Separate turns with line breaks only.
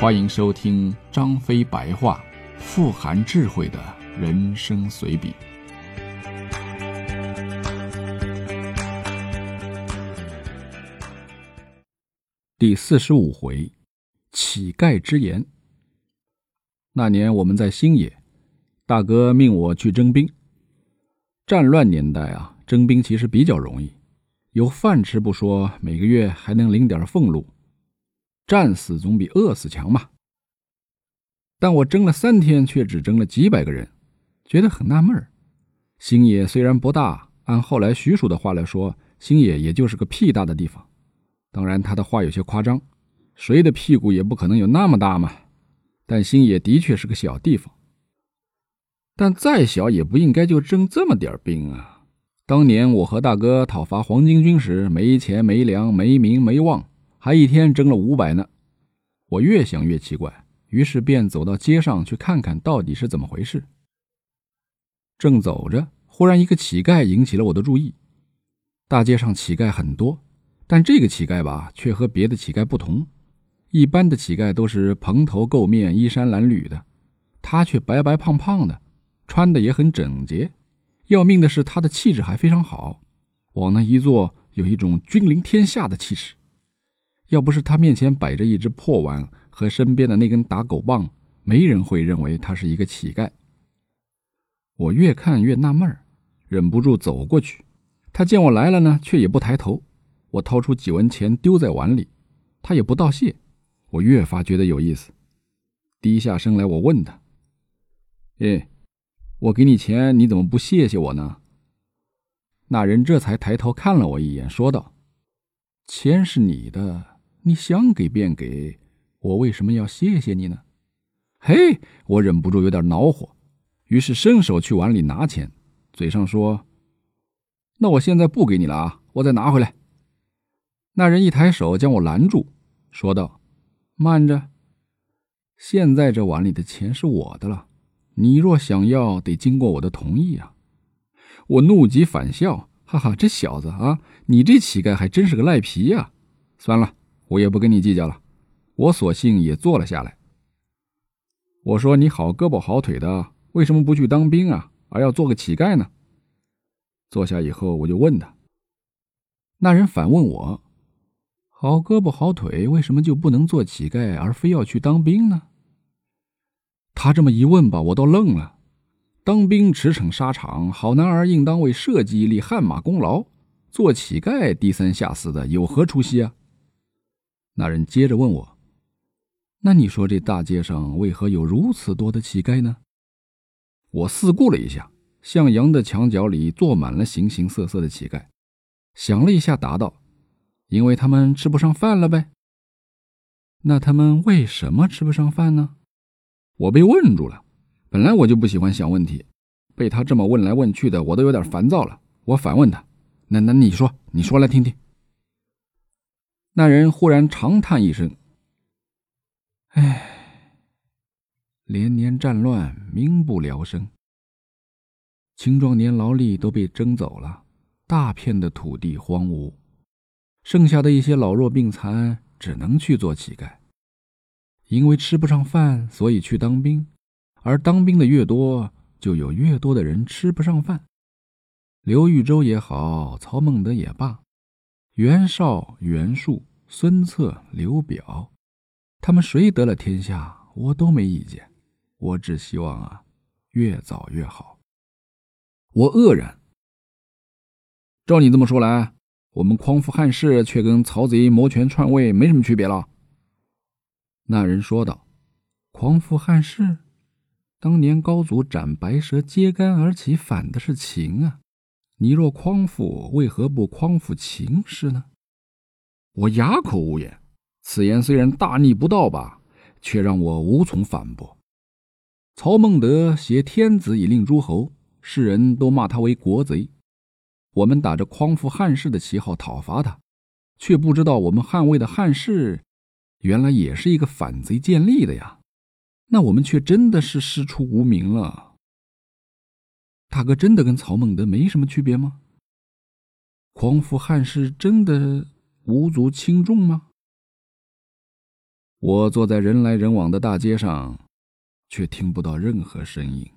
欢迎收听张飞白话，富含智慧的人生随笔。第四十五回，乞丐之言。那年我们在新野，大哥命我去征兵。战乱年代啊，征兵其实比较容易，有饭吃不说，每个月还能领点俸禄。战死总比饿死强嘛。但我征了三天，却只征了几百个人，觉得很纳闷儿。星野虽然不大，按后来徐庶的话来说，星野也就是个屁大的地方。当然，他的话有些夸张，谁的屁股也不可能有那么大嘛。但星野的确是个小地方，但再小也不应该就征这么点兵啊。当年我和大哥讨伐黄巾军时，没钱没粮没名没望。还一天挣了五百呢，我越想越奇怪，于是便走到街上去看看到底是怎么回事。正走着，忽然一个乞丐引起了我的注意。大街上乞丐很多，但这个乞丐吧，却和别的乞丐不同。一般的乞丐都是蓬头垢面、衣衫褴褛的，他却白白胖胖的，穿的也很整洁。要命的是，他的气质还非常好，往那一坐，有一种君临天下的气势。要不是他面前摆着一只破碗和身边的那根打狗棒，没人会认为他是一个乞丐。我越看越纳闷儿忍不住走过去。他见我来了呢，却也不抬头。我掏出几文钱丢在碗里，他也不道谢。我越发觉得有意思，低下身来，我问他：“哎，我给你钱，你怎么不谢谢我呢？”那人这才抬头看了我一眼，说道：“钱是你的。”你想给便给，我为什么要谢谢你呢？嘿，我忍不住有点恼火，于是伸手去碗里拿钱，嘴上说：“那我现在不给你了啊，我再拿回来。”那人一抬手将我拦住，说道：“慢着，现在这碗里的钱是我的了，你若想要，得经过我的同意啊！”我怒极反笑，哈哈，这小子啊，你这乞丐还真是个赖皮呀！算了。我也不跟你计较了，我索性也坐了下来。我说：“你好胳膊好腿的，为什么不去当兵啊，而要做个乞丐呢？”坐下以后，我就问他。那人反问我：“好胳膊好腿，为什么就不能做乞丐，而非要去当兵呢？”他这么一问吧，我倒愣了。当兵驰骋沙场，好男儿应当为社稷立汗马功劳，做乞丐低三下四的，有何出息啊？那人接着问我：“那你说这大街上为何有如此多的乞丐呢？”我四顾了一下，向阳的墙角里坐满了形形色色的乞丐，想了一下，答道：“因为他们吃不上饭了呗。”那他们为什么吃不上饭呢？我被问住了。本来我就不喜欢想问题，被他这么问来问去的，我都有点烦躁了。我反问他：“那那你说，你说来听听。”那人忽然长叹一声：“唉，连年战乱，民不聊生。青壮年劳力都被征走了，大片的土地荒芜，剩下的一些老弱病残只能去做乞丐。因为吃不上饭，所以去当兵，而当兵的越多，就有越多的人吃不上饭。刘豫州也好，曹孟德也罢。”袁绍、袁术、孙策、刘表，他们谁得了天下，我都没意见。我只希望啊，越早越好。我愕然。照你这么说来，我们匡扶汉室却跟曹贼谋权篡位没什么区别了。那人说道：“匡扶汉室，当年高祖斩白蛇揭竿而起，反的是秦啊。”你若匡复，为何不匡复秦氏呢？我哑口无言。此言虽然大逆不道吧，却让我无从反驳。曹孟德挟天子以令诸侯，世人都骂他为国贼。我们打着匡复汉室的旗号讨伐他，却不知道我们捍卫的汉室，原来也是一个反贼建立的呀。那我们却真的是师出无名了。大哥真的跟曹孟德没什么区别吗？匡扶汉室真的无足轻重吗？我坐在人来人往的大街上，却听不到任何声音。